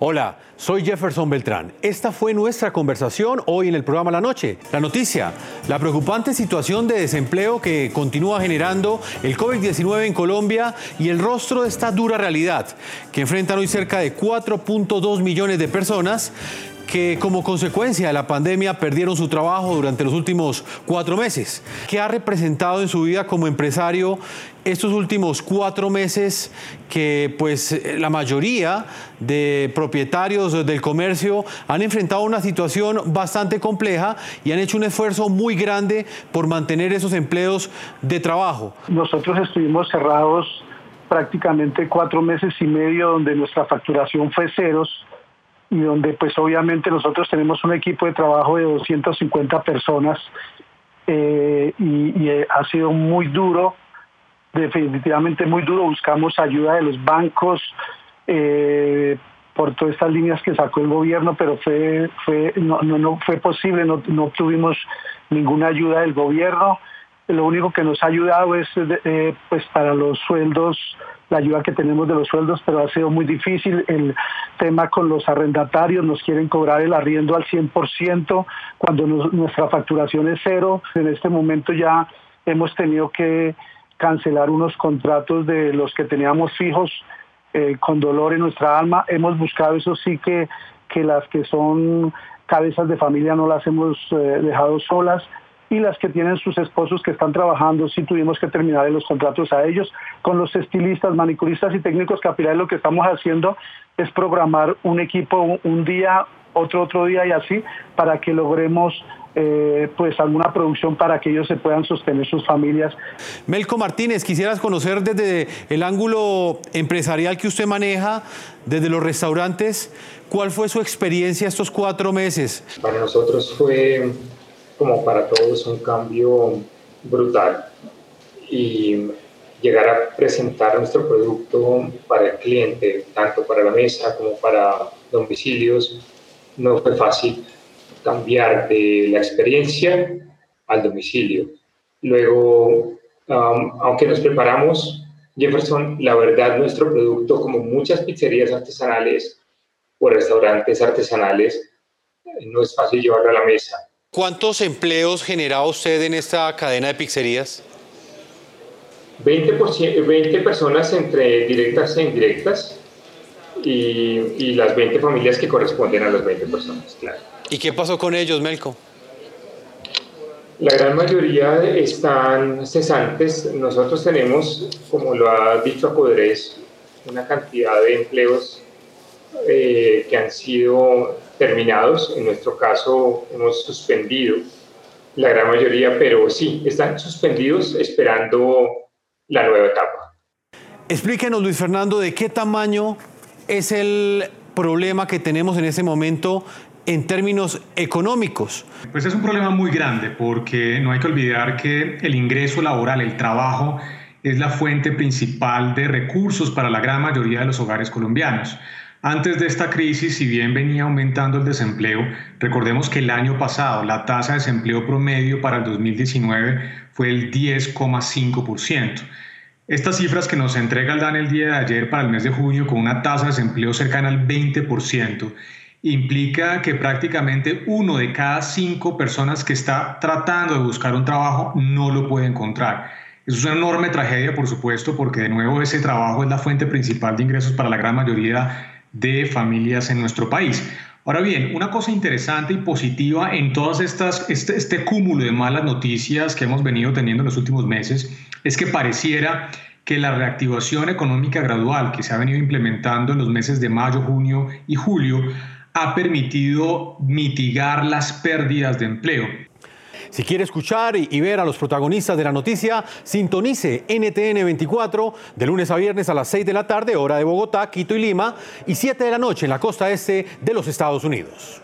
Hola, soy Jefferson Beltrán. Esta fue nuestra conversación hoy en el programa La Noche. La noticia, la preocupante situación de desempleo que continúa generando el COVID-19 en Colombia y el rostro de esta dura realidad que enfrentan hoy cerca de 4.2 millones de personas que como consecuencia de la pandemia perdieron su trabajo durante los últimos cuatro meses. ¿Qué ha representado en su vida como empresario estos últimos cuatro meses que pues la mayoría de propietarios del comercio han enfrentado una situación bastante compleja y han hecho un esfuerzo muy grande por mantener esos empleos de trabajo. Nosotros estuvimos cerrados prácticamente cuatro meses y medio donde nuestra facturación fue ceros y donde pues obviamente nosotros tenemos un equipo de trabajo de 250 personas eh, y, eh, ha sido muy duro definitivamente muy duro. Buscamos ayuda de los bancos eh, por todas estas líneas que sacó el gobierno, pero fue, fue no, no, fue posible, no, no tuvimos ninguna ayuda del gobierno. Lo único que nos ha ayudado es eh, pues para los sueldos, la ayuda que tenemos de los sueldos, pero ha sido muy difícil el tema con los arrendatarios, nos quieren cobrar el arriendo al 100% cuando nuestra facturación es cero. En este momento ya hemos tenido que cancelar unos contratos de los que teníamos fijos eh, con dolor en nuestra alma. Hemos buscado, eso sí, que, que las que son cabezas de familia no las hemos eh, dejado solas y las que tienen sus esposos que están trabajando, sí tuvimos que terminar los contratos a ellos. Con los estilistas, manicuristas y técnicos capilares lo que estamos haciendo es programar un equipo un día, otro otro día y así para que logremos eh, pues alguna producción para que ellos se puedan sostener sus familias. Melco Martínez, quisieras conocer desde el ángulo empresarial que usted maneja, desde los restaurantes, ¿cuál fue su experiencia estos cuatro meses? Para nosotros fue, como para todos, un cambio brutal y llegar a presentar nuestro producto para el cliente, tanto para la mesa como para domicilios, no fue fácil cambiar de la experiencia al domicilio. Luego, um, aunque nos preparamos, Jefferson, la verdad, nuestro producto, como muchas pizzerías artesanales o restaurantes artesanales, no es fácil llevarlo a la mesa. ¿Cuántos empleos generaba usted en esta cadena de pizzerías? 20, 20 personas entre directas e indirectas y, y las 20 familias que corresponden a las 20 personas, claro. ¿Y qué pasó con ellos, Melco? La gran mayoría están cesantes. Nosotros tenemos, como lo ha dicho Acodres, una cantidad de empleos eh, que han sido terminados. En nuestro caso, hemos suspendido la gran mayoría, pero sí, están suspendidos esperando la nueva etapa. Explíquenos, Luis Fernando, de qué tamaño es el problema que tenemos en ese momento en términos económicos? Pues es un problema muy grande porque no hay que olvidar que el ingreso laboral, el trabajo, es la fuente principal de recursos para la gran mayoría de los hogares colombianos. Antes de esta crisis, si bien venía aumentando el desempleo, recordemos que el año pasado la tasa de desempleo promedio para el 2019 fue el 10,5%. Estas cifras que nos entrega el DAN el día de ayer para el mes de junio con una tasa de desempleo cercana al 20% implica que prácticamente uno de cada cinco personas que está tratando de buscar un trabajo no lo puede encontrar. Es una enorme tragedia, por supuesto, porque de nuevo ese trabajo es la fuente principal de ingresos para la gran mayoría de familias en nuestro país. Ahora bien, una cosa interesante y positiva en todas estas este, este cúmulo de malas noticias que hemos venido teniendo en los últimos meses es que pareciera que la reactivación económica gradual que se ha venido implementando en los meses de mayo, junio y julio ha permitido mitigar las pérdidas de empleo. Si quiere escuchar y ver a los protagonistas de la noticia, sintonice NTN 24 de lunes a viernes a las 6 de la tarde, hora de Bogotá, Quito y Lima, y 7 de la noche en la costa este de los Estados Unidos.